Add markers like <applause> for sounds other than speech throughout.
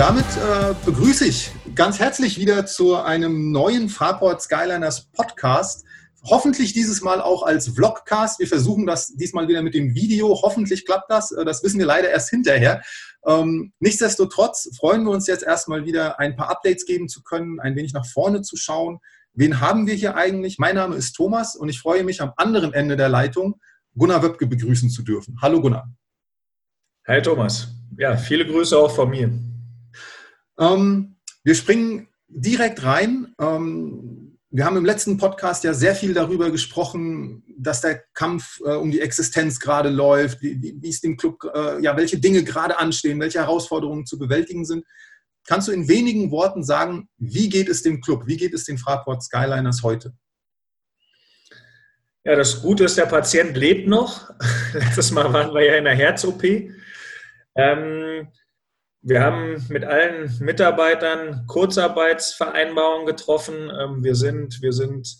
damit äh, begrüße ich ganz herzlich wieder zu einem neuen Fraport Skyliners Podcast. Hoffentlich dieses Mal auch als Vlogcast. Wir versuchen das diesmal wieder mit dem Video. Hoffentlich klappt das. Äh, das wissen wir leider erst hinterher. Ähm, nichtsdestotrotz freuen wir uns jetzt erstmal wieder ein paar Updates geben zu können, ein wenig nach vorne zu schauen. Wen haben wir hier eigentlich? Mein Name ist Thomas und ich freue mich am anderen Ende der Leitung Gunnar Wöbke begrüßen zu dürfen. Hallo Gunnar. Hi Thomas. Ja, viele Grüße auch von mir. Ähm, wir springen direkt rein. Ähm, wir haben im letzten Podcast ja sehr viel darüber gesprochen, dass der Kampf äh, um die Existenz gerade läuft, wie, wie, es dem Club, äh, ja, welche Dinge gerade anstehen, welche Herausforderungen zu bewältigen sind. Kannst du in wenigen Worten sagen, wie geht es dem Club, wie geht es den Fraport Skyliners heute? Ja, das Gute ist, der Patient lebt noch. <laughs> Letztes Mal waren wir ja in der Herz-OP. Ähm, wir haben mit allen Mitarbeitern Kurzarbeitsvereinbarungen getroffen. Ähm, wir sind, wir sind,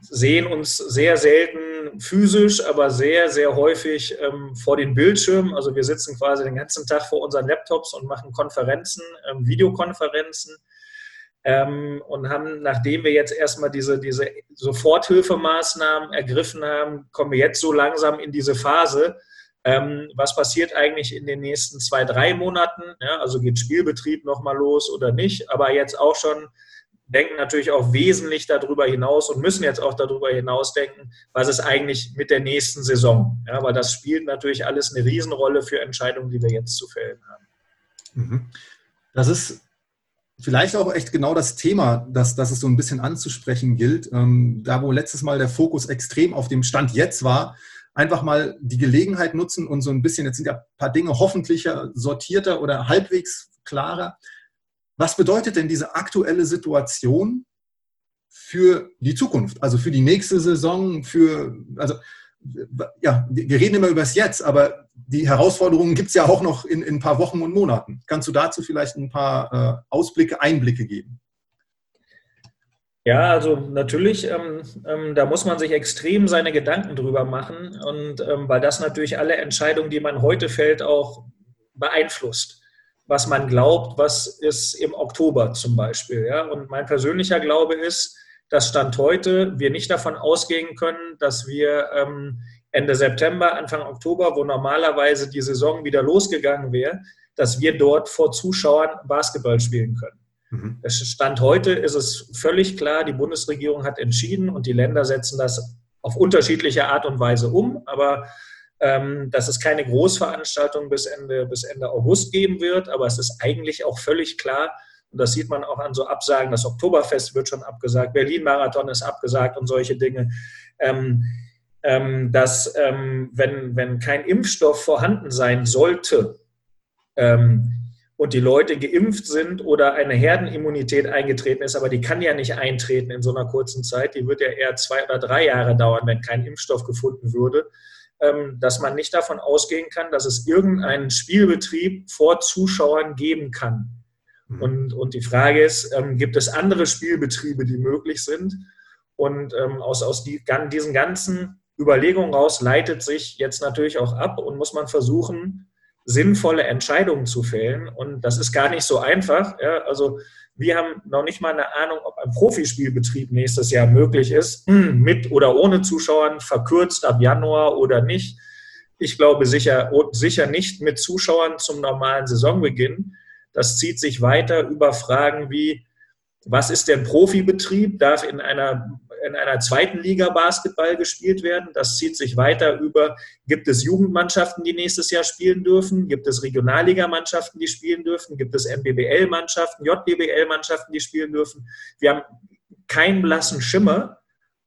sehen uns sehr selten physisch, aber sehr, sehr häufig ähm, vor den Bildschirmen. Also wir sitzen quasi den ganzen Tag vor unseren Laptops und machen Konferenzen, ähm, Videokonferenzen. und haben, nachdem wir jetzt erstmal diese, diese Soforthilfemaßnahmen ergriffen haben, kommen wir jetzt so langsam in diese Phase, ähm, was passiert eigentlich in den nächsten zwei, drei Monaten? Ja, also geht Spielbetrieb nochmal los oder nicht? Aber jetzt auch schon denken natürlich auch wesentlich darüber hinaus und müssen jetzt auch darüber hinaus denken, was ist eigentlich mit der nächsten Saison? Ja, weil das spielt natürlich alles eine Riesenrolle für Entscheidungen, die wir jetzt zu fällen haben. Mhm. Das ist vielleicht auch echt genau das Thema, das, das es so ein bisschen anzusprechen gilt. Ähm, da, wo letztes Mal der Fokus extrem auf dem Stand jetzt war, einfach mal die Gelegenheit nutzen und so ein bisschen, jetzt sind ja ein paar Dinge hoffentlich sortierter oder halbwegs klarer. Was bedeutet denn diese aktuelle Situation für die Zukunft, also für die nächste Saison, für, also ja, wir reden immer über das Jetzt, aber die Herausforderungen gibt es ja auch noch in, in, ein paar Wochen und Monaten. Kannst du dazu vielleicht ein paar äh, Ausblicke, Einblicke geben? Ja, also natürlich, ähm, ähm, da muss man sich extrem seine Gedanken drüber machen und ähm, weil das natürlich alle Entscheidungen, die man heute fällt, auch beeinflusst. Was man glaubt, was ist im Oktober zum Beispiel. Ja? Und mein persönlicher Glaube ist, dass Stand heute wir nicht davon ausgehen können, dass wir ähm, Ende September, Anfang Oktober, wo normalerweise die Saison wieder losgegangen wäre, dass wir dort vor Zuschauern Basketball spielen können. Mhm. Stand heute ist es völlig klar, die Bundesregierung hat entschieden und die Länder setzen das auf unterschiedliche Art und Weise um, aber ähm, dass es keine Großveranstaltung bis Ende, bis Ende August geben wird, aber es ist eigentlich auch völlig klar, und das sieht man auch an so Absagen, das Oktoberfest wird schon abgesagt, Berlin-Marathon ist abgesagt und solche Dinge, ähm, ähm, dass ähm, wenn, wenn kein Impfstoff vorhanden sein sollte, ähm, und die Leute geimpft sind oder eine Herdenimmunität eingetreten ist, aber die kann ja nicht eintreten in so einer kurzen Zeit, die wird ja eher zwei oder drei Jahre dauern, wenn kein Impfstoff gefunden würde, ähm, dass man nicht davon ausgehen kann, dass es irgendeinen Spielbetrieb vor Zuschauern geben kann. Mhm. Und, und die Frage ist, ähm, gibt es andere Spielbetriebe, die möglich sind? Und ähm, aus, aus die, diesen ganzen Überlegungen raus leitet sich jetzt natürlich auch ab und muss man versuchen, sinnvolle Entscheidungen zu fällen. Und das ist gar nicht so einfach. Ja, also wir haben noch nicht mal eine Ahnung, ob ein Profispielbetrieb nächstes Jahr möglich ist, <clears throat> mit oder ohne Zuschauern, verkürzt ab Januar oder nicht. Ich glaube sicher, sicher nicht mit Zuschauern zum normalen Saisonbeginn. Das zieht sich weiter über Fragen wie, was ist denn Profibetrieb? Darf in einer in einer zweiten Liga Basketball gespielt werden. Das zieht sich weiter über, gibt es Jugendmannschaften, die nächstes Jahr spielen dürfen? Gibt es Regionalligamannschaften, die spielen dürfen? Gibt es MBBL-Mannschaften, JBBL-Mannschaften, die spielen dürfen? Wir haben keinen blassen Schimmer.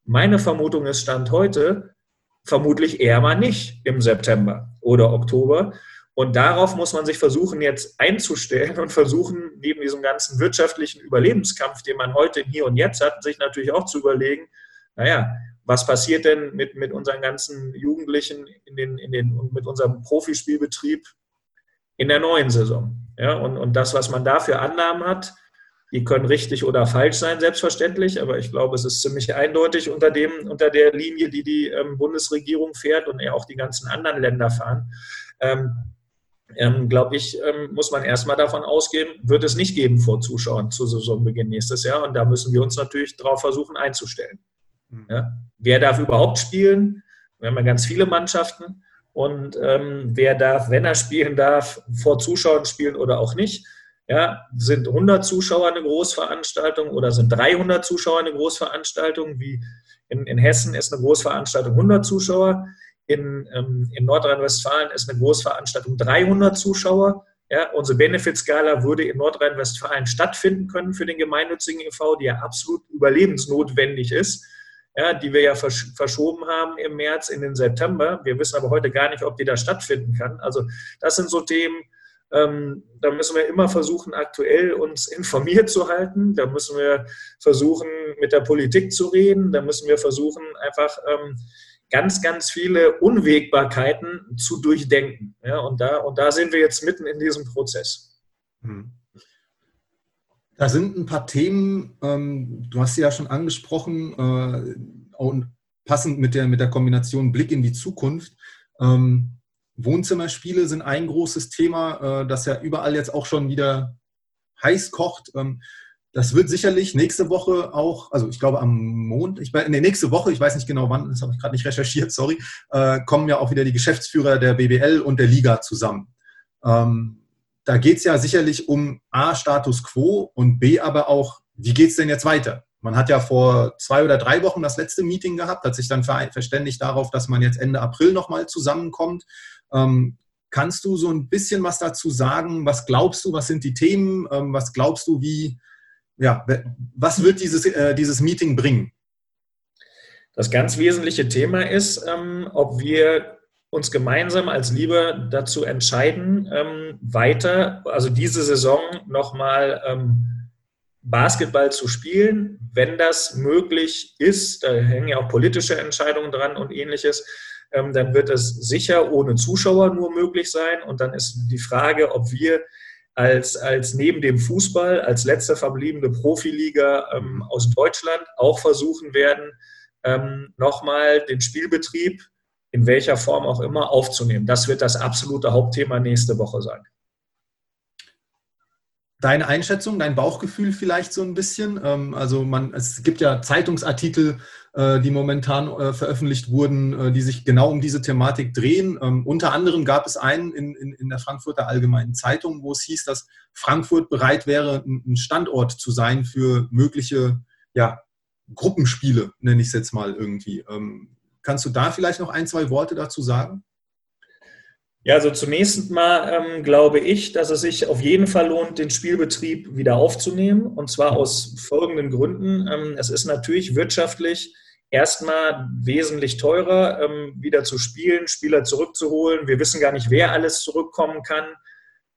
Meine Vermutung ist Stand heute, vermutlich eher mal nicht im September oder Oktober. Und darauf muss man sich versuchen, jetzt einzustellen und versuchen, neben diesem ganzen wirtschaftlichen Überlebenskampf, den man heute Hier und Jetzt hat, sich natürlich auch zu überlegen, naja, was passiert denn mit, mit unseren ganzen Jugendlichen in den, in den, und mit unserem Profispielbetrieb in der neuen Saison? Ja, und, und das, was man da für Annahmen hat, die können richtig oder falsch sein, selbstverständlich, aber ich glaube, es ist ziemlich eindeutig unter, dem, unter der Linie, die die ähm, Bundesregierung fährt und auch die ganzen anderen Länder fahren. Ähm, ähm, glaube ich, ähm, muss man erstmal davon ausgehen, wird es nicht geben vor Zuschauern zu Saisonbeginn nächstes Jahr. Und da müssen wir uns natürlich darauf versuchen einzustellen. Mhm. Ja? Wer darf überhaupt spielen? Wir haben ja ganz viele Mannschaften. Und ähm, wer darf, wenn er spielen darf, vor Zuschauern spielen oder auch nicht? Ja, sind 100 Zuschauer eine Großveranstaltung oder sind 300 Zuschauer eine Großveranstaltung? Wie in, in Hessen ist eine Großveranstaltung 100 Zuschauer. In, ähm, in Nordrhein-Westfalen ist eine Großveranstaltung 300 Zuschauer. Ja, unsere Benefit-Skala würde in Nordrhein-Westfalen stattfinden können für den gemeinnützigen e.V., die ja absolut überlebensnotwendig ist, ja, die wir ja versch verschoben haben im März in den September. Wir wissen aber heute gar nicht, ob die da stattfinden kann. Also das sind so Themen, ähm, da müssen wir immer versuchen, aktuell uns informiert zu halten. Da müssen wir versuchen, mit der Politik zu reden. Da müssen wir versuchen, einfach ähm, ganz, ganz viele Unwägbarkeiten zu durchdenken. Ja, und, da, und da sind wir jetzt mitten in diesem Prozess. Hm. Da sind ein paar Themen, ähm, du hast sie ja schon angesprochen, äh, und passend mit der, mit der Kombination Blick in die Zukunft. Ähm, Wohnzimmerspiele sind ein großes Thema, äh, das ja überall jetzt auch schon wieder heiß kocht. Ähm, das wird sicherlich nächste Woche auch, also ich glaube am Montag, ich, nee, nächste Woche, ich weiß nicht genau wann, das habe ich gerade nicht recherchiert, <laughs> sorry, äh, kommen ja auch wieder die Geschäftsführer der BBL und der Liga zusammen. Ähm, da geht es ja sicherlich um A, Status quo und B, aber auch, wie geht es denn jetzt weiter? Man hat ja vor zwei oder drei Wochen das letzte Meeting gehabt, hat sich dann verständigt darauf, dass man jetzt Ende April nochmal zusammenkommt. Ähm, kannst du so ein bisschen was dazu sagen? Was glaubst du, was sind die Themen? Ähm, was glaubst du, wie, ja, was wird dieses, äh, dieses Meeting bringen? Das ganz wesentliche Thema ist, ähm, ob wir uns gemeinsam als Liebe dazu entscheiden, ähm, weiter, also diese Saison nochmal ähm, Basketball zu spielen, wenn das möglich ist. Da hängen ja auch politische Entscheidungen dran und ähnliches. Ähm, dann wird es sicher ohne Zuschauer nur möglich sein. Und dann ist die Frage, ob wir als, als neben dem Fußball, als letzte verbliebene Profiliga ähm, aus Deutschland auch versuchen werden, ähm, nochmal den Spielbetrieb in welcher Form auch immer aufzunehmen. Das wird das absolute Hauptthema nächste Woche sein. Deine Einschätzung, dein Bauchgefühl vielleicht so ein bisschen? Ähm, also man, es gibt ja Zeitungsartikel, äh, die momentan äh, veröffentlicht wurden, äh, die sich genau um diese Thematik drehen. Ähm, unter anderem gab es einen in, in, in der Frankfurter Allgemeinen Zeitung, wo es hieß, dass Frankfurt bereit wäre, ein Standort zu sein für mögliche ja, Gruppenspiele, nenne ich es jetzt mal irgendwie. Ähm, kannst du da vielleicht noch ein, zwei Worte dazu sagen? Ja, also zunächst mal ähm, glaube ich, dass es sich auf jeden Fall lohnt, den Spielbetrieb wieder aufzunehmen. Und zwar aus folgenden Gründen. Ähm, es ist natürlich wirtschaftlich erstmal wesentlich teurer, ähm, wieder zu spielen, Spieler zurückzuholen. Wir wissen gar nicht, wer alles zurückkommen kann.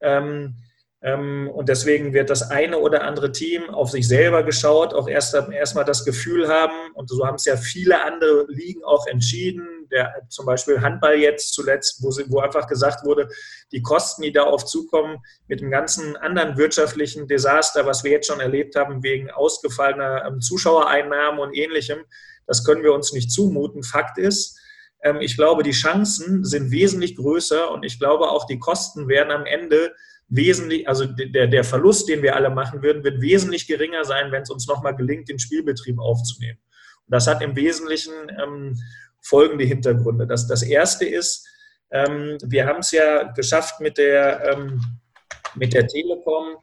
Ähm, ähm, und deswegen wird das eine oder andere Team auf sich selber geschaut, auch erst erstmal das Gefühl haben, und so haben es ja viele andere Ligen auch entschieden, der, zum Beispiel Handball jetzt zuletzt, wo, wo einfach gesagt wurde, die Kosten, die darauf zukommen, mit dem ganzen anderen wirtschaftlichen Desaster, was wir jetzt schon erlebt haben, wegen ausgefallener ähm, Zuschauereinnahmen und ähnlichem, das können wir uns nicht zumuten. Fakt ist, ähm, ich glaube, die Chancen sind wesentlich größer und ich glaube auch, die Kosten werden am Ende wesentlich, also der, der Verlust, den wir alle machen würden, wird wesentlich geringer sein, wenn es uns nochmal gelingt, den Spielbetrieb aufzunehmen. Und das hat im Wesentlichen ähm, folgende Hintergründe. Das, das erste ist, ähm, wir haben es ja geschafft mit der, ähm, mit der Telekom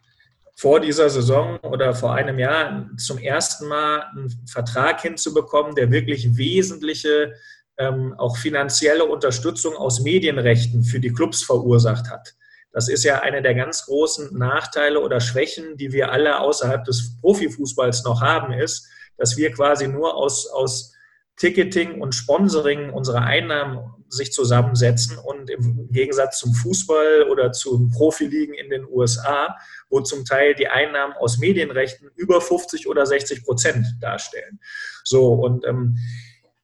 vor dieser Saison oder vor einem Jahr zum ersten Mal einen Vertrag hinzubekommen, der wirklich wesentliche, ähm, auch finanzielle Unterstützung aus Medienrechten für die Clubs verursacht hat. Das ist ja einer der ganz großen Nachteile oder Schwächen, die wir alle außerhalb des Profifußballs noch haben, ist, dass wir quasi nur aus, aus Ticketing und Sponsoring unsere Einnahmen sich zusammensetzen und im Gegensatz zum Fußball oder zu Profiligen in den USA, wo zum Teil die Einnahmen aus Medienrechten über 50 oder 60 Prozent darstellen. So, und ähm,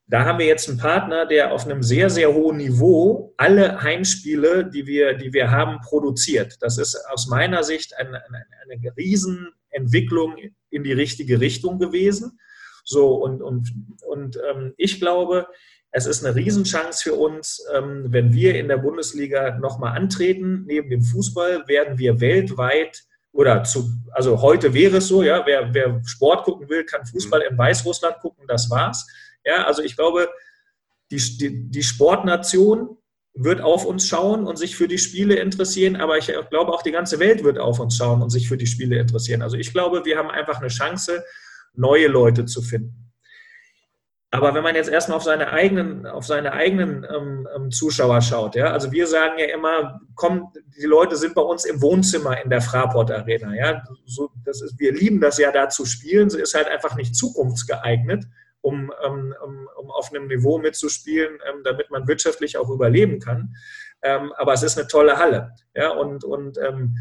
da haben wir jetzt einen Partner, der auf einem sehr, sehr hohen Niveau alle Heimspiele, die wir, die wir haben, produziert. Das ist aus meiner Sicht eine, eine, eine Riesenentwicklung in die richtige Richtung gewesen. So, und, und, und ähm, ich glaube, es ist eine Riesenchance für uns, ähm, wenn wir in der Bundesliga nochmal antreten. Neben dem Fußball werden wir weltweit oder zu, also heute wäre es so, ja, wer, wer Sport gucken will, kann Fußball in Weißrussland gucken, das war's. Ja, also ich glaube, die, die, die Sportnation wird auf uns schauen und sich für die Spiele interessieren, aber ich glaube auch die ganze Welt wird auf uns schauen und sich für die Spiele interessieren. Also ich glaube, wir haben einfach eine Chance, neue Leute zu finden. Aber wenn man jetzt erstmal auf seine eigenen, auf seine eigenen ähm, ähm, Zuschauer schaut, ja, also wir sagen ja immer, komm, die Leute sind bei uns im Wohnzimmer in der Fraport Arena, ja, so, das ist, wir lieben das ja da zu spielen, sie ist halt einfach nicht zukunftsgeeignet, um, um, um auf einem Niveau mitzuspielen, ähm, damit man wirtschaftlich auch überleben kann. Ähm, aber es ist eine tolle Halle, ja, und, und ähm,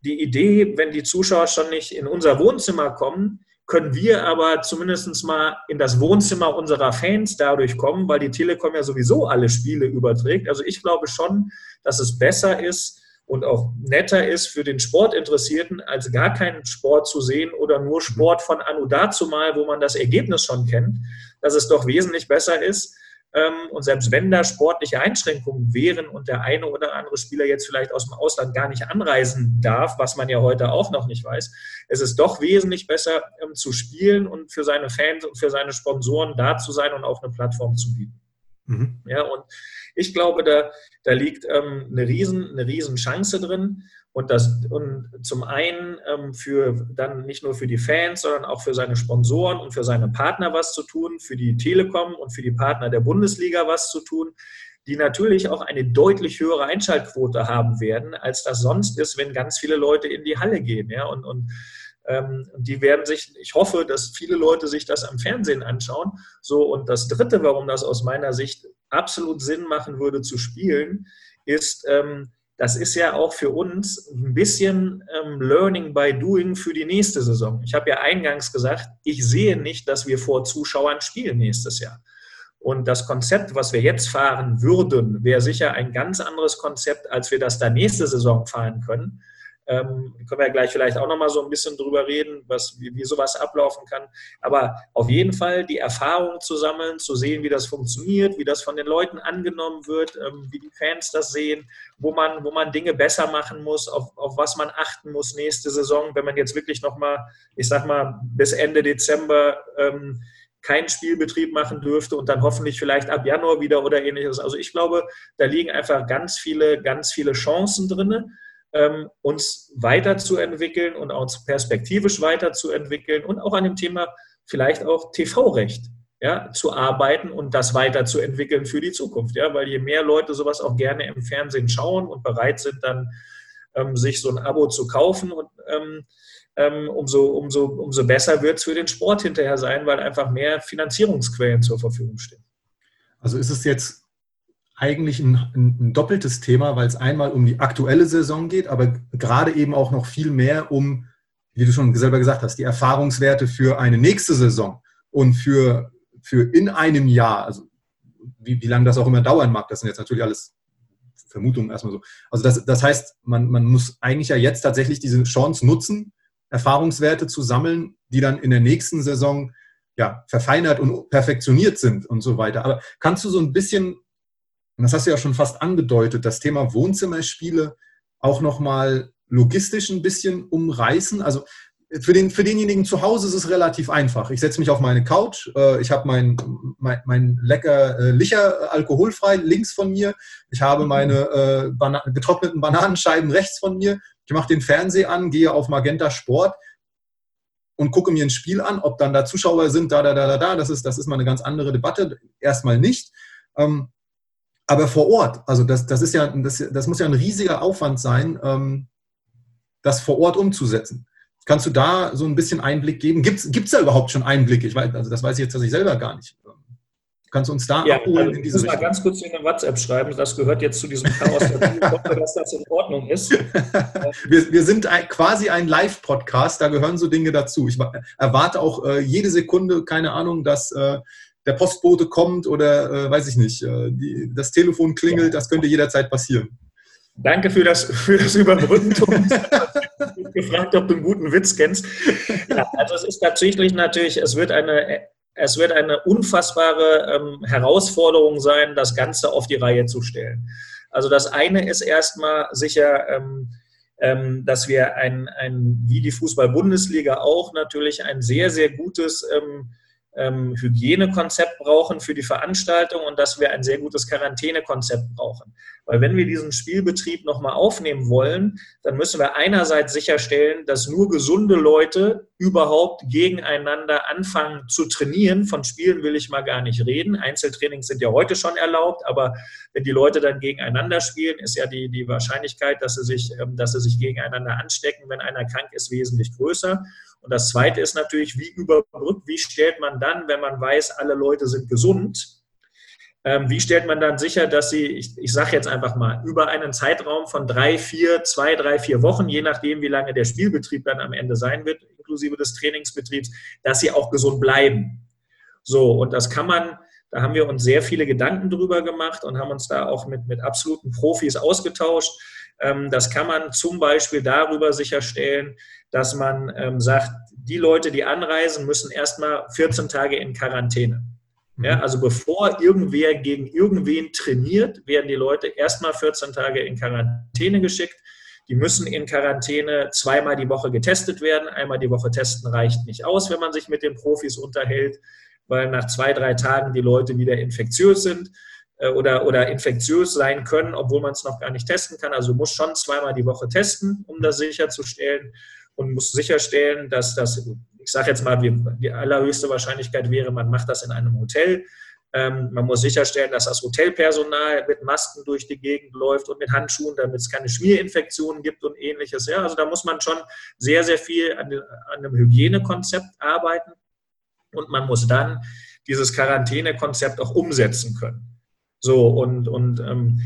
die Idee, wenn die Zuschauer schon nicht in unser Wohnzimmer kommen, können wir aber zumindest mal in das Wohnzimmer unserer Fans dadurch kommen, weil die Telekom ja sowieso alle Spiele überträgt. Also ich glaube schon, dass es besser ist und auch netter ist für den Sportinteressierten, als gar keinen Sport zu sehen oder nur Sport von Anu dazu mal, wo man das Ergebnis schon kennt, dass es doch wesentlich besser ist, und selbst wenn da sportliche Einschränkungen wären und der eine oder andere Spieler jetzt vielleicht aus dem Ausland gar nicht anreisen darf, was man ja heute auch noch nicht weiß, es ist doch wesentlich besser ähm, zu spielen und für seine Fans und für seine Sponsoren da zu sein und auch eine Plattform zu bieten. Mhm. Ja, und ich glaube, da, da liegt ähm, eine, riesen, eine riesen Chance drin. Und, das, und zum einen ähm, für dann nicht nur für die Fans, sondern auch für seine Sponsoren und für seine Partner was zu tun, für die Telekom und für die Partner der Bundesliga was zu tun, die natürlich auch eine deutlich höhere Einschaltquote haben werden, als das sonst ist, wenn ganz viele Leute in die Halle gehen. Ja? Und, und ähm, die werden sich, ich hoffe, dass viele Leute sich das am Fernsehen anschauen. So, und das Dritte, warum das aus meiner Sicht absolut Sinn machen würde zu spielen, ist, ähm, das ist ja auch für uns ein bisschen ähm, Learning by Doing für die nächste Saison. Ich habe ja eingangs gesagt, ich sehe nicht, dass wir vor Zuschauern spielen nächstes Jahr. Und das Konzept, was wir jetzt fahren würden, wäre sicher ein ganz anderes Konzept, als wir das da nächste Saison fahren können. Ähm, können wir ja gleich vielleicht auch nochmal so ein bisschen drüber reden, was, wie, wie sowas ablaufen kann. Aber auf jeden Fall die Erfahrung zu sammeln, zu sehen, wie das funktioniert, wie das von den Leuten angenommen wird, ähm, wie die Fans das sehen, wo man, wo man Dinge besser machen muss, auf, auf was man achten muss nächste Saison, wenn man jetzt wirklich nochmal, ich sag mal, bis Ende Dezember ähm, keinen Spielbetrieb machen dürfte und dann hoffentlich vielleicht ab Januar wieder oder ähnliches. Also ich glaube, da liegen einfach ganz viele, ganz viele Chancen drin ähm, uns weiterzuentwickeln und uns perspektivisch weiterzuentwickeln und auch an dem Thema vielleicht auch TV-Recht ja, zu arbeiten und das weiterzuentwickeln für die Zukunft. Ja, weil je mehr Leute sowas auch gerne im Fernsehen schauen und bereit sind, dann ähm, sich so ein Abo zu kaufen und ähm, ähm umso, umso, umso besser wird es für den Sport hinterher sein, weil einfach mehr Finanzierungsquellen zur Verfügung stehen. Also ist es jetzt eigentlich ein, ein, doppeltes Thema, weil es einmal um die aktuelle Saison geht, aber gerade eben auch noch viel mehr um, wie du schon selber gesagt hast, die Erfahrungswerte für eine nächste Saison und für, für in einem Jahr, also wie, wie lange das auch immer dauern mag, das sind jetzt natürlich alles Vermutungen erstmal so. Also das, das heißt, man, man muss eigentlich ja jetzt tatsächlich diese Chance nutzen, Erfahrungswerte zu sammeln, die dann in der nächsten Saison ja, verfeinert und perfektioniert sind und so weiter. Aber kannst du so ein bisschen und das hast du ja schon fast angedeutet, das Thema Wohnzimmerspiele auch nochmal logistisch ein bisschen umreißen. Also für, den, für denjenigen zu Hause ist es relativ einfach. Ich setze mich auf meine Couch, äh, ich habe mein, mein, mein, lecker äh, Licher alkoholfrei links von mir, ich habe meine äh, Bana getrockneten Bananenscheiben rechts von mir, ich mache den Fernseher an, gehe auf Magenta Sport und gucke mir ein Spiel an, ob dann da Zuschauer sind, da, da, da, da, da, das ist, das ist mal eine ganz andere Debatte. Erstmal nicht. Ähm, aber vor Ort, also das, das ist ja, das, das muss ja ein riesiger Aufwand sein, ähm, das vor Ort umzusetzen. Kannst du da so ein bisschen Einblick geben? Gibt es da überhaupt schon Einblicke? Ich weiß, also das weiß ich jetzt tatsächlich selber gar nicht. Kannst du uns da ja, abholen also in diese mal ganz kurz in eine WhatsApp schreiben. Das gehört jetzt zu diesem Chaos dazu. Ich hoffe, dass das in Ordnung ist. <laughs> wir, wir sind ein, quasi ein Live-Podcast. Da gehören so Dinge dazu. Ich erwarte auch äh, jede Sekunde, keine Ahnung, dass äh, der Postbote kommt oder äh, weiß ich nicht, äh, die, das Telefon klingelt, das könnte jederzeit passieren. Danke für das, <laughs> für das Überbrücken, Thomas. ich gefragt, ob du einen guten Witz kennst. Ja, also es ist tatsächlich natürlich, es wird eine es wird eine unfassbare ähm, Herausforderung sein, das Ganze auf die Reihe zu stellen. Also das eine ist erstmal sicher, ähm, ähm, dass wir ein, ein, wie die Fußball-Bundesliga auch natürlich ein sehr, sehr gutes ähm, ähm, Hygienekonzept brauchen für die Veranstaltung und dass wir ein sehr gutes Quarantänekonzept brauchen. Weil wenn wir diesen Spielbetrieb nochmal aufnehmen wollen, dann müssen wir einerseits sicherstellen, dass nur gesunde Leute überhaupt gegeneinander anfangen zu trainieren. Von Spielen will ich mal gar nicht reden. Einzeltrainings sind ja heute schon erlaubt, aber wenn die Leute dann gegeneinander spielen, ist ja die, die Wahrscheinlichkeit, dass sie, sich, ähm, dass sie sich gegeneinander anstecken, wenn einer krank ist, wesentlich größer. Und das Zweite ist natürlich, wie überbrückt, wie stellt man dann, wenn man weiß, alle Leute sind gesund, ähm, wie stellt man dann sicher, dass sie, ich, ich sage jetzt einfach mal, über einen Zeitraum von drei, vier, zwei, drei, vier Wochen, je nachdem, wie lange der Spielbetrieb dann am Ende sein wird, inklusive des Trainingsbetriebs, dass sie auch gesund bleiben. So, und das kann man, da haben wir uns sehr viele Gedanken drüber gemacht und haben uns da auch mit, mit absoluten Profis ausgetauscht. Ähm, das kann man zum Beispiel darüber sicherstellen, dass man ähm, sagt, die Leute, die anreisen, müssen erstmal 14 Tage in Quarantäne. Ja, mhm. also bevor irgendwer gegen irgendwen trainiert, werden die Leute erstmal 14 Tage in Quarantäne geschickt. Die müssen in Quarantäne zweimal die Woche getestet werden. Einmal die Woche testen reicht nicht aus, wenn man sich mit den Profis unterhält, weil nach zwei, drei Tagen die Leute wieder infektiös sind äh, oder, oder infektiös sein können, obwohl man es noch gar nicht testen kann. Also muss schon zweimal die Woche testen, um das sicherzustellen und muss sicherstellen, dass das, ich sage jetzt mal, die allerhöchste Wahrscheinlichkeit wäre, man macht das in einem Hotel. Ähm, man muss sicherstellen, dass das Hotelpersonal mit Masken durch die Gegend läuft und mit Handschuhen, damit es keine Schmierinfektionen gibt und ähnliches. Ja, also da muss man schon sehr, sehr viel an, an einem Hygienekonzept arbeiten und man muss dann dieses Quarantänekonzept auch umsetzen können. So, und, und ähm,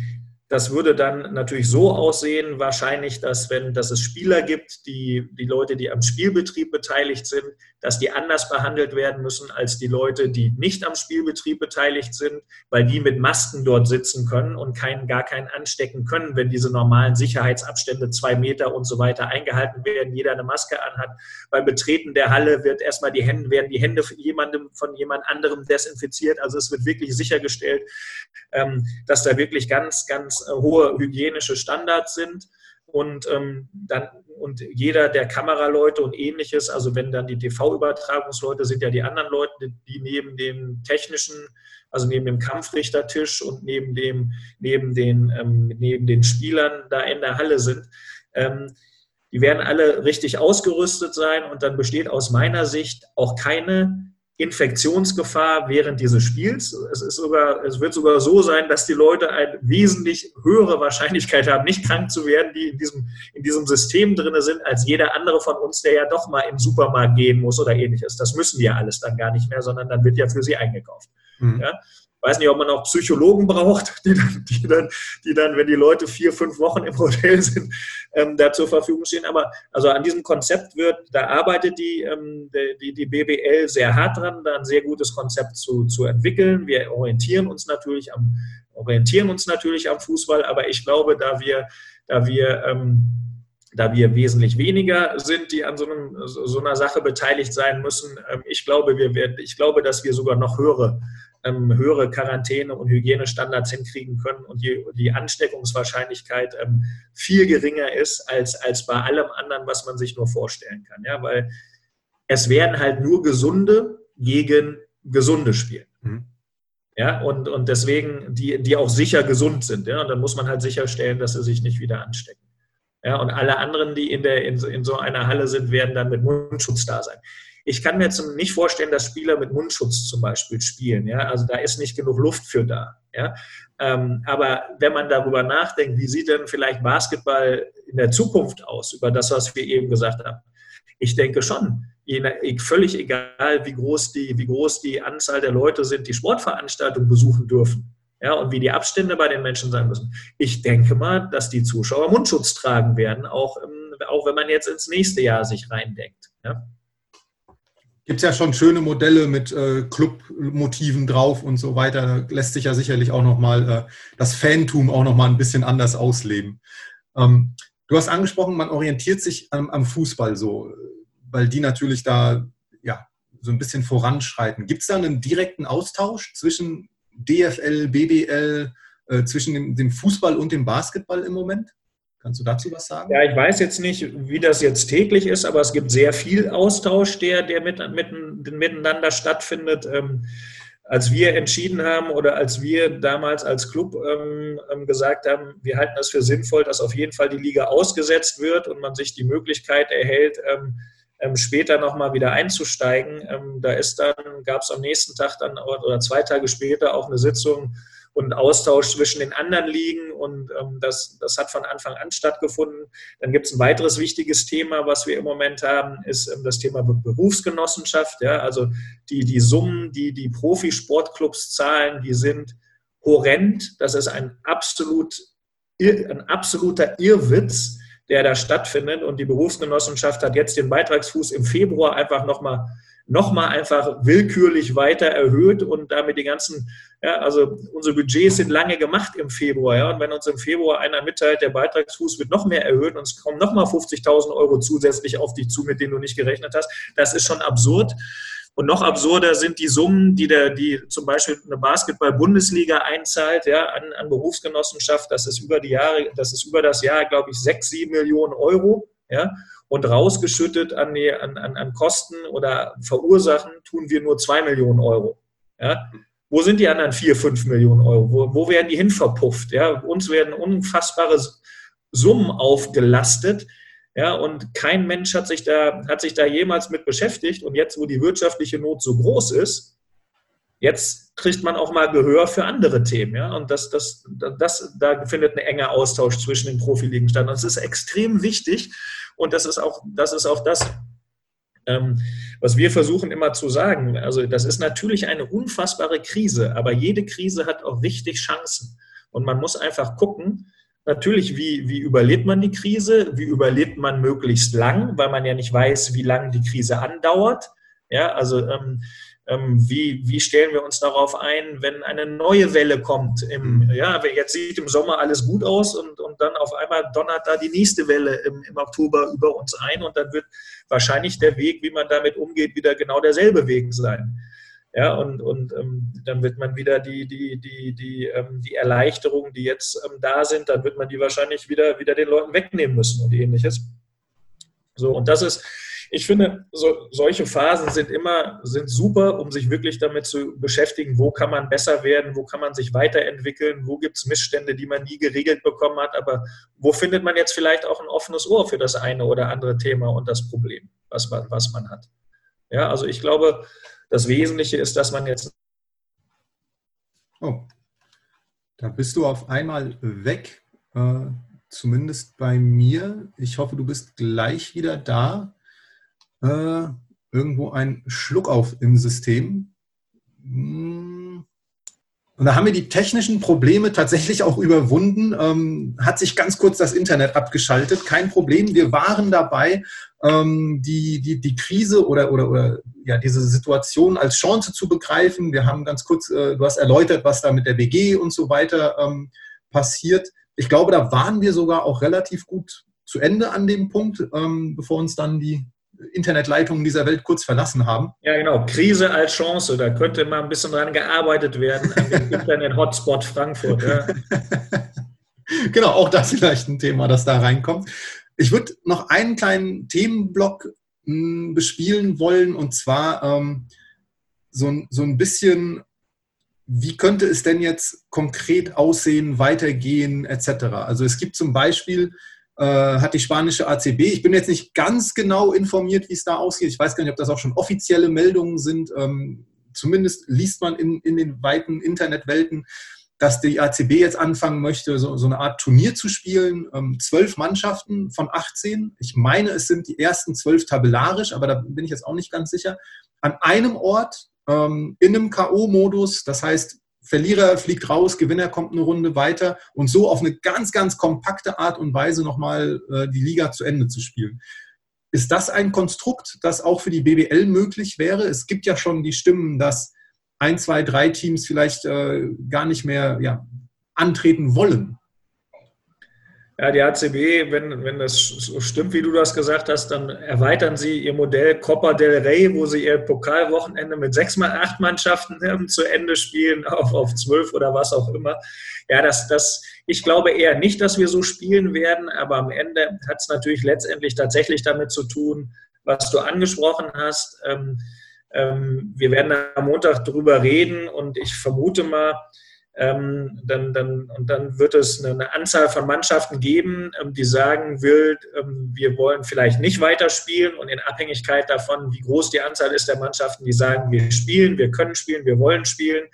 das würde dann natürlich so aussehen, wahrscheinlich, dass wenn dass es Spieler gibt, die, die Leute, die am Spielbetrieb beteiligt sind, dass die anders behandelt werden müssen als die Leute, die nicht am Spielbetrieb beteiligt sind, weil die mit Masken dort sitzen können und keinen, gar keinen anstecken können, wenn diese normalen Sicherheitsabstände, zwei Meter und so weiter eingehalten werden, jeder eine Maske anhat. Beim Betreten der Halle wird erstmal die Hände, werden die Hände von jemandem, von jemand anderem desinfiziert. Also es wird wirklich sichergestellt, ähm, dass da wirklich ganz, ganz äh, hohe hygienische Standards sind. Und ähm, dann und jeder der Kameraleute und ähnliches, also wenn dann die TV-Übertragungsleute sind ja die anderen Leute, die neben dem technischen, also neben dem Kampfrichtertisch und neben dem, neben den, ähm, neben den Spielern da in der Halle sind. Ähm, die werden alle richtig ausgerüstet sein und dann besteht aus meiner Sicht auch keine Infektionsgefahr während dieses Spiels. Es, ist sogar, es wird sogar so sein, dass die Leute eine wesentlich höhere Wahrscheinlichkeit haben, nicht krank zu werden, die in diesem, in diesem System drin sind, als jeder andere von uns, der ja doch mal im Supermarkt gehen muss oder ähnliches. Das müssen die ja alles dann gar nicht mehr, sondern dann wird ja für sie eingekauft. Mhm. Ja? Weiß nicht, ob man auch Psychologen braucht, <laughs> die dann, die dann, die dann wenn die Leute vier, fünf Wochen im <laughs> Hotel sind, ähm, da zur Verfügung stehen. Aber also an diesem Konzept wird, da arbeitet die, ähm, die, die BBL sehr hart dran, da ein sehr gutes Konzept zu, zu entwickeln. Wir orientieren uns natürlich am, orientieren uns natürlich am Fußball, aber ich glaube, da wir, da wir ähm, da wir wesentlich weniger sind, die an so, einem, so einer Sache beteiligt sein müssen. Ähm, ich glaube, wir werden, ich glaube, dass wir sogar noch höhere ähm, höhere Quarantäne- und Hygienestandards hinkriegen können und die, die Ansteckungswahrscheinlichkeit ähm, viel geringer ist als, als bei allem anderen, was man sich nur vorstellen kann. Ja, weil es werden halt nur Gesunde gegen Gesunde spielen. Mhm. Ja, und, und deswegen, die, die auch sicher gesund sind. Ja, und dann muss man halt sicherstellen, dass sie sich nicht wieder anstecken. Ja, und alle anderen, die in, der, in, in so einer Halle sind, werden dann mit Mundschutz da sein. Ich kann mir jetzt nicht vorstellen, dass Spieler mit Mundschutz zum Beispiel spielen. Ja? Also da ist nicht genug Luft für da. Ja? Ähm, aber wenn man darüber nachdenkt, wie sieht denn vielleicht Basketball in der Zukunft aus, über das, was wir eben gesagt haben? Ich denke schon, völlig egal, wie groß, die, wie groß die Anzahl der Leute sind, die Sportveranstaltungen besuchen dürfen. Ja, und wie die Abstände bei den Menschen sein müssen. Ich denke mal, dass die Zuschauer Mundschutz tragen werden, auch, auch wenn man jetzt ins nächste Jahr sich reindenkt. Ja? Gibt es ja schon schöne Modelle mit äh, Clubmotiven drauf und so weiter. Lässt sich ja sicherlich auch nochmal äh, das Fantum auch nochmal ein bisschen anders ausleben. Ähm, du hast angesprochen, man orientiert sich am, am, Fußball so, weil die natürlich da ja, so ein bisschen voranschreiten. Gibt es da einen direkten Austausch zwischen DFL, BBL, äh, zwischen dem, dem, Fußball und dem Basketball im Moment? Kannst du dazu was sagen? Ja, ich weiß jetzt nicht, wie das jetzt täglich ist, aber es gibt sehr viel Austausch, der, der mit, mit, miteinander stattfindet. Ähm, als wir entschieden haben oder als wir damals als Club ähm, ähm, gesagt haben, wir halten es für sinnvoll, dass auf jeden Fall die Liga ausgesetzt wird und man sich die Möglichkeit erhält, ähm, ähm, später nochmal wieder einzusteigen. Ähm, da ist dann, gab es am nächsten Tag dann oder zwei Tage später auch eine Sitzung und Austausch zwischen den anderen Ligen und ähm, das, das hat von Anfang an stattgefunden. Dann gibt es ein weiteres wichtiges Thema, was wir im Moment haben, ist ähm, das Thema Berufsgenossenschaft. Ja? Also die, die Summen, die die Profisportclubs zahlen, die sind horrend. Das ist ein, absolut, ein absoluter Irrwitz, der da stattfindet. Und die Berufsgenossenschaft hat jetzt den Beitragsfuß im Februar einfach nochmal nochmal einfach willkürlich weiter erhöht und damit die ganzen, ja, also unsere Budgets sind lange gemacht im Februar, ja, und wenn uns im Februar einer mitteilt, der Beitragsfuß wird noch mehr erhöht und es kommen nochmal 50.000 Euro zusätzlich auf dich zu, mit denen du nicht gerechnet hast, das ist schon absurd. Und noch absurder sind die Summen, die, der, die zum Beispiel eine Basketball-Bundesliga einzahlt, ja, an, an Berufsgenossenschaft. Das ist über die Jahre, das ist über das Jahr, glaube ich, sechs, sieben Millionen Euro. Ja und rausgeschüttet an, die, an, an, an Kosten oder verursachen, tun wir nur zwei Millionen Euro. Ja? Wo sind die anderen vier, fünf Millionen Euro? Wo, wo werden die hin verpufft? Ja? Uns werden unfassbare Summen aufgelastet. Ja, und kein Mensch hat sich, da, hat sich da jemals mit beschäftigt. Und jetzt, wo die wirtschaftliche Not so groß ist, jetzt kriegt man auch mal Gehör für andere Themen. Ja? Und das, das, das, da findet ein enger Austausch zwischen den Profiligen statt. Und das ist extrem wichtig, und das ist auch das, ist auch das was wir versuchen immer zu sagen. Also das ist natürlich eine unfassbare Krise, aber jede Krise hat auch richtig Chancen. Und man muss einfach gucken, natürlich, wie, wie überlebt man die Krise, wie überlebt man möglichst lang, weil man ja nicht weiß, wie lange die Krise andauert. Ja, also ähm, ähm, wie, wie stellen wir uns darauf ein, wenn eine neue Welle kommt? Im, mhm. ja, jetzt sieht im Sommer alles gut aus und, und dann auf einmal donnert da die nächste Welle im, im Oktober über uns ein und dann wird wahrscheinlich der Weg, wie man damit umgeht, wieder genau derselbe Weg sein. Ja, und, und ähm, dann wird man wieder die, die, die, die, ähm, die Erleichterungen, die jetzt ähm, da sind, dann wird man die wahrscheinlich wieder, wieder den Leuten wegnehmen müssen und ähnliches. So, und das ist, ich finde, so, solche Phasen sind immer sind super, um sich wirklich damit zu beschäftigen, wo kann man besser werden, wo kann man sich weiterentwickeln, wo gibt es Missstände, die man nie geregelt bekommen hat, aber wo findet man jetzt vielleicht auch ein offenes Ohr für das eine oder andere Thema und das Problem, was man, was man hat. Ja, also ich glaube, das Wesentliche ist, dass man jetzt. Oh, da bist du auf einmal weg, äh, zumindest bei mir. Ich hoffe, du bist gleich wieder da äh, irgendwo ein Schluck auf im System. Hm. Und da haben wir die technischen Probleme tatsächlich auch überwunden. Ähm, hat sich ganz kurz das Internet abgeschaltet. Kein Problem. Wir waren dabei, ähm, die, die, die Krise oder, oder, oder ja, diese Situation als Chance zu begreifen. Wir haben ganz kurz, äh, du hast erläutert, was da mit der WG und so weiter ähm, passiert. Ich glaube, da waren wir sogar auch relativ gut zu Ende an dem Punkt, ähm, bevor uns dann die Internetleitungen dieser Welt kurz verlassen haben. Ja, genau. Krise als Chance. Da könnte mal ein bisschen dran gearbeitet werden an dem <laughs> Internet-Hotspot Frankfurt. Ja. <laughs> genau, auch das vielleicht ein Thema, das da reinkommt. Ich würde noch einen kleinen Themenblock mh, hm, bespielen wollen und zwar ähm, so, so ein bisschen, wie könnte es denn jetzt konkret aussehen, weitergehen etc. Also es gibt zum Beispiel hat die spanische ACB. Ich bin jetzt nicht ganz genau informiert, wie es da ausgeht. Ich weiß gar nicht, ob das auch schon offizielle Meldungen sind. Ähm, zumindest liest man in, in den weiten Internetwelten, dass die ACB jetzt anfangen möchte, so, so eine Art Turnier zu spielen. Ähm, zwölf Mannschaften von 18. Ich meine, es sind die ersten zwölf tabellarisch, aber da bin ich jetzt auch nicht ganz sicher. An einem Ort ähm, in einem K.O.-Modus. Das heißt, Verlierer fliegt raus, Gewinner kommt eine Runde weiter und so auf eine ganz, ganz kompakte Art und Weise nochmal äh, die Liga zu Ende zu spielen. Ist das ein Konstrukt, das auch für die BBL möglich wäre? Es gibt ja schon die Stimmen, dass ein, zwei, drei Teams vielleicht äh, gar nicht mehr ja, antreten wollen. Ja, die ACB, wenn, wenn das so stimmt, wie du das gesagt hast, dann erweitern sie ihr Modell Copa del Rey, wo sie ihr Pokalwochenende mit sechs mal acht Mannschaften ähm, zu Ende spielen, auf, auf zwölf oder was auch immer. Ja, das, das, ich glaube eher nicht, dass wir so spielen werden, aber am Ende hat es natürlich letztendlich tatsächlich damit zu tun, was du angesprochen hast. Ähm, ähm, wir werden am Montag darüber reden und ich vermute mal, ähm, dann, dann, und dann wird es eine, Anzahl von Mannschaften geben, ähm, die sagen will, ähm, wir wollen vielleicht nicht weiterspielen und in Abhängigkeit davon, wie groß die Anzahl ist der Mannschaften, die sagen, wir spielen, wir können spielen, wir wollen spielen,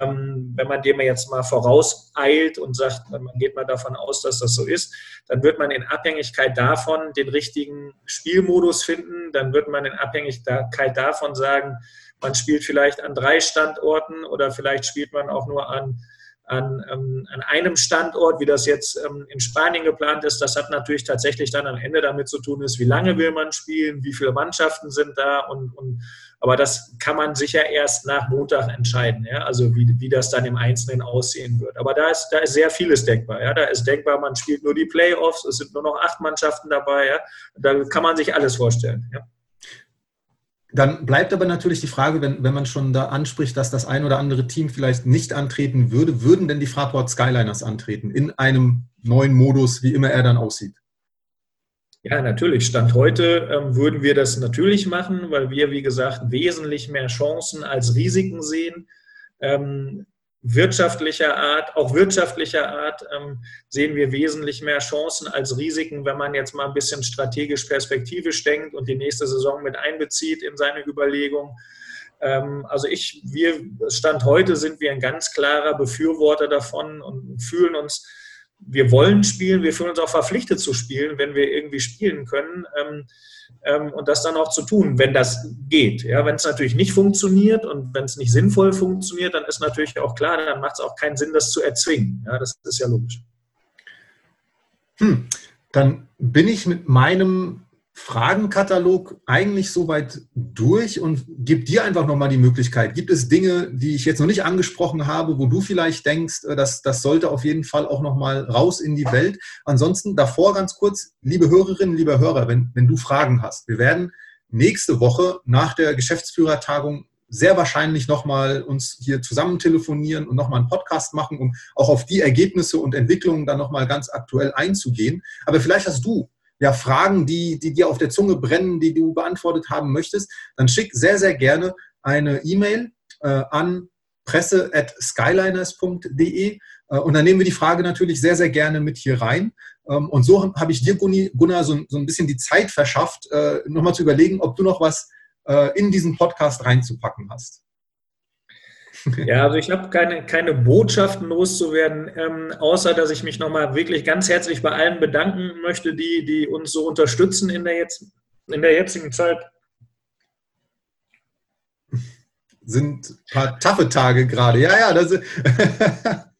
ähm, wenn man dem jetzt mal vorauseilt und sagt, man geht mal davon aus, dass das so ist, dann wird man in Abhängigkeit davon den richtigen Spielmodus finden. Dann wird man in Abhängigkeit davon sagen, man spielt vielleicht an drei Standorten oder vielleicht spielt man auch nur an an, ähm, an einem Standort, wie das jetzt ähm, in Spanien geplant ist. Das hat natürlich tatsächlich dann am Ende damit zu tun, ist, wie lange will man spielen, wie viele Mannschaften sind da und, und aber das kann man sicher erst nach Montag entscheiden, ja? also wie, wie das dann im Einzelnen aussehen wird. Aber da ist, da ist sehr vieles denkbar. Ja? Da ist denkbar, man spielt nur die Playoffs, es sind nur noch acht Mannschaften dabei. Ja? Da kann man sich alles vorstellen. Ja? Dann bleibt aber natürlich die Frage, wenn, wenn man schon da anspricht, dass das ein oder andere Team vielleicht nicht antreten würde, würden denn die Fraport Skyliners antreten in einem neuen Modus, wie immer er dann aussieht? Ja, natürlich. Stand heute ähm, würden wir das natürlich machen, weil wir, wie gesagt, wesentlich mehr Chancen als Risiken sehen. Ähm, wirtschaftlicher Art, auch wirtschaftlicher Art ähm, sehen wir wesentlich mehr Chancen als Risiken, wenn man jetzt mal ein bisschen strategisch perspektivisch denkt und die nächste Saison mit einbezieht in seine Überlegung. Ähm, also ich, wir, Stand heute sind wir ein ganz klarer Befürworter davon und fühlen uns, wir wollen spielen, wir fühlen uns auch verpflichtet zu spielen, wenn wir irgendwie spielen können. Ähm, ähm, und das dann auch zu tun, wenn das geht. Ja, wenn es natürlich nicht funktioniert und wenn es nicht sinnvoll funktioniert, dann ist natürlich auch klar, dann macht es auch keinen Sinn, das zu erzwingen. Ja, das ist ja logisch. Hm. Dann bin ich mit meinem Fragenkatalog eigentlich soweit durch und gebe dir einfach nochmal die Möglichkeit. Gibt es Dinge, die ich jetzt noch nicht angesprochen habe, wo du vielleicht denkst, äh, dass das sollte auf jeden Fall auch nochmal raus in die Welt? Ansonsten davor ganz kurz, liebe Hörerinnen, liebe Hörer, wenn, wenn du Fragen hast, wir werden nächste Woche nach der Geschäftsführertagung sehr wahrscheinlich nochmal uns hier zusammen telefonieren und nochmal einen Podcast machen, um auch auf die Ergebnisse und Entwicklungen dann nochmal ganz aktuell einzugehen. Aber vielleicht hast du ja, Fragen, die, die dir auf der Zunge brennen, die du beantwortet haben möchtest, dann schick sehr, sehr gerne eine E-Mail äh, an presse.skyliners.de äh, und dann nehmen wir die Frage natürlich sehr, sehr gerne mit hier rein. Ähm, und so habe ich dir, Gunnar, so, so, ein bisschen die Zeit verschafft, äh, nochmal zu überlegen, ob du noch was äh, in diesen Podcast reinzupacken hast. <laughs> Ja, also ich habe keine, keine Botschaften loszuwerden, ähm, außer dass ich mich nochmal wirklich ganz herzlich bei allen bedanken möchte, die, die uns so unterstützen in der, jetzt, in der jetzigen Zeit. Sind ein paar taffe Tage gerade. Ja, ja, das <laughs>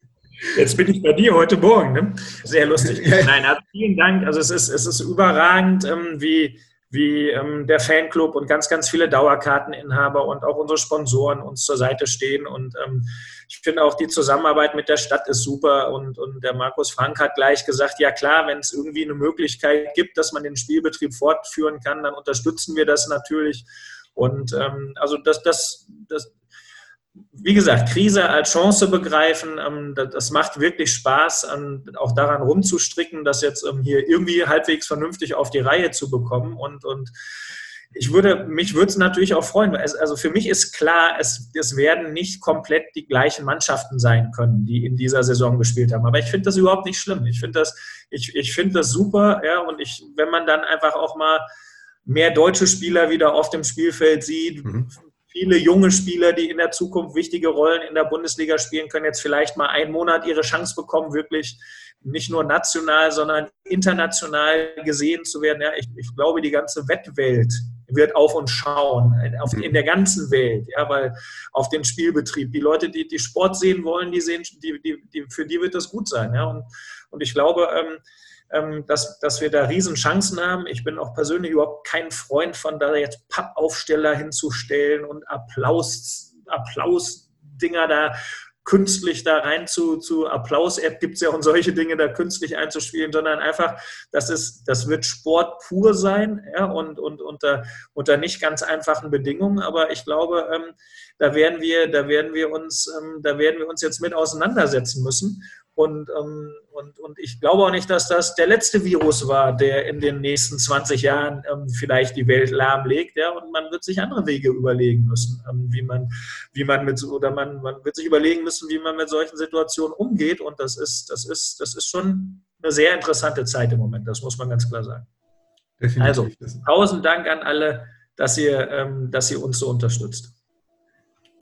Jetzt bin ich bei dir heute Morgen. Ne? Sehr lustig. Nein, also vielen Dank. Also es ist, es ist überragend, ähm, wie, wie ähm, der Fanclub und ganz, ganz viele Dauerkarteninhaber und auch unsere Sponsoren uns zur Seite stehen. Und ähm, ich finde auch die Zusammenarbeit mit der Stadt ist super. Und, und der Markus Frank hat gleich gesagt, ja klar, wenn es irgendwie eine Möglichkeit gibt, dass man den Spielbetrieb fortführen kann, dann unterstützen wir das natürlich. Und ähm, also das, das, das, wie gesagt, Krise als Chance begreifen, ähm, das macht wirklich Spaß, auch daran rumzustricken, das jetzt ähm, hier irgendwie halbwegs vernünftig auf die Reihe zu bekommen. Und, und ich würde, mich würde es natürlich auch freuen. Also für mich ist klar, es, es werden nicht komplett die gleichen Mannschaften sein können, die in dieser Saison gespielt haben. Aber ich finde das überhaupt nicht schlimm. Ich finde das, ich, ich finde das super, ja, und ich, wenn man dann einfach auch mal mehr deutsche Spieler wieder auf dem Spielfeld sieht, mhm viele junge Spieler, die in der Zukunft wichtige Rollen in der Bundesliga spielen, können jetzt vielleicht mal einen Monat ihre Chance bekommen, wirklich nicht nur national, sondern international gesehen zu werden. Ja, ich, ich glaube, die ganze Wettwelt wird auf uns schauen, auf, in der ganzen Welt, ja, weil auf den Spielbetrieb, die Leute, die, die Sport sehen wollen, die sehen, die, die, die, für die wird das gut sein. Ja, und, und ich glaube, ähm, dass, dass wir da Riesenchancen haben. Ich bin auch persönlich überhaupt kein Freund von, da jetzt Pappaufsteller hinzustellen und Applaus, Applausdinger da künstlich da rein zu, zu Applaus-App gibt es ja und solche Dinge da künstlich einzuspielen, sondern einfach, das ist, das wird Sport pur sein, ja, und, und unter, unter nicht ganz einfachen Bedingungen. Aber ich glaube, ähm, da werden wir, da werden wir uns, ähm, da werden wir uns jetzt mit auseinandersetzen müssen. Und, ähm, und, und ich glaube auch nicht, dass das der letzte Virus war, der in den nächsten 20 Jahren ähm, vielleicht die Welt lahmlegt. Ja? Und man wird sich andere Wege überlegen müssen, ähm, wie man, wie man mit, oder man, man wird sich überlegen müssen, wie man mit solchen Situationen umgeht. Und das ist, das ist, das ist schon eine sehr interessante Zeit im Moment, das muss man ganz klar sagen. Definitiv. Also, tausend Dank an alle, dass ihr, ähm, dass ihr uns so unterstützt.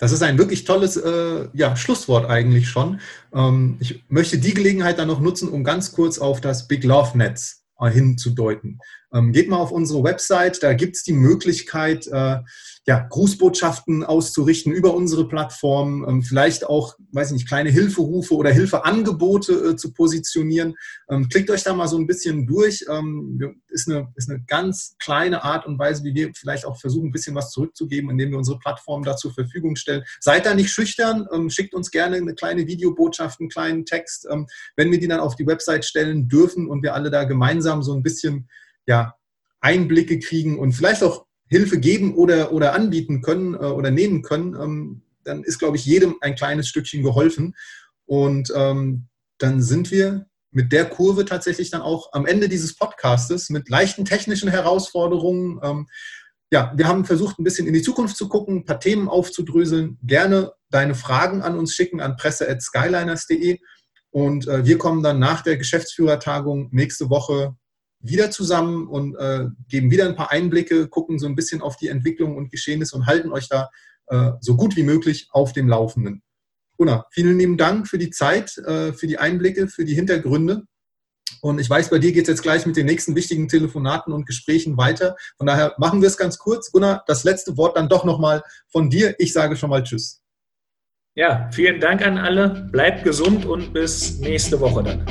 Das ist ein wirklich tolles äh, ja, Schlusswort eigentlich schon. Ähm, ich möchte die Gelegenheit dann noch nutzen, um ganz kurz auf das Big Love Netz äh, hinzudeuten. Ähm, geht mal auf unsere Website, da gibt es die Möglichkeit, äh, ja, Grußbotschaften auszurichten über unsere Plattform, ähm, vielleicht auch, weiß ich nicht, kleine Hilferufe oder Hilfeangebote äh, zu positionieren. Ähm, klickt euch da mal so ein bisschen durch. Ähm, ist, eine, ist eine ganz kleine Art und Weise, wie wir vielleicht auch versuchen, ein bisschen was zurückzugeben, indem wir unsere Plattform da zur Verfügung stellen. Seid da nicht schüchtern, ähm, schickt uns gerne eine kleine Videobotschaft, einen kleinen Text, ähm, wenn wir die dann auf die Website stellen dürfen und wir alle da gemeinsam so ein bisschen ja, Einblicke kriegen und vielleicht auch Hilfe geben oder, oder anbieten können äh, oder nehmen können, ähm, dann ist, glaube ich, jedem ein kleines Stückchen geholfen. Und ähm, dann sind wir mit der Kurve tatsächlich dann auch am Ende dieses Podcastes mit leichten technischen Herausforderungen. Ähm, ja, wir haben versucht, ein bisschen in die Zukunft zu gucken, ein paar Themen aufzudröseln. Gerne deine Fragen an uns schicken an presse.skyliners.de. Und äh, wir kommen dann nach der Geschäftsführertagung nächste Woche wieder zusammen und äh, geben wieder ein paar Einblicke, gucken so ein bisschen auf die Entwicklung und Geschehnisse und halten euch da äh, so gut wie möglich auf dem Laufenden. Gunnar, vielen lieben Dank für die Zeit, äh, für die Einblicke, für die Hintergründe. Und ich weiß, bei dir geht es jetzt gleich mit den nächsten wichtigen Telefonaten und Gesprächen weiter. Von daher machen wir es ganz kurz. Gunnar, das letzte Wort dann doch nochmal von dir. Ich sage schon mal Tschüss. Ja, vielen Dank an alle. Bleibt gesund und bis nächste Woche dann.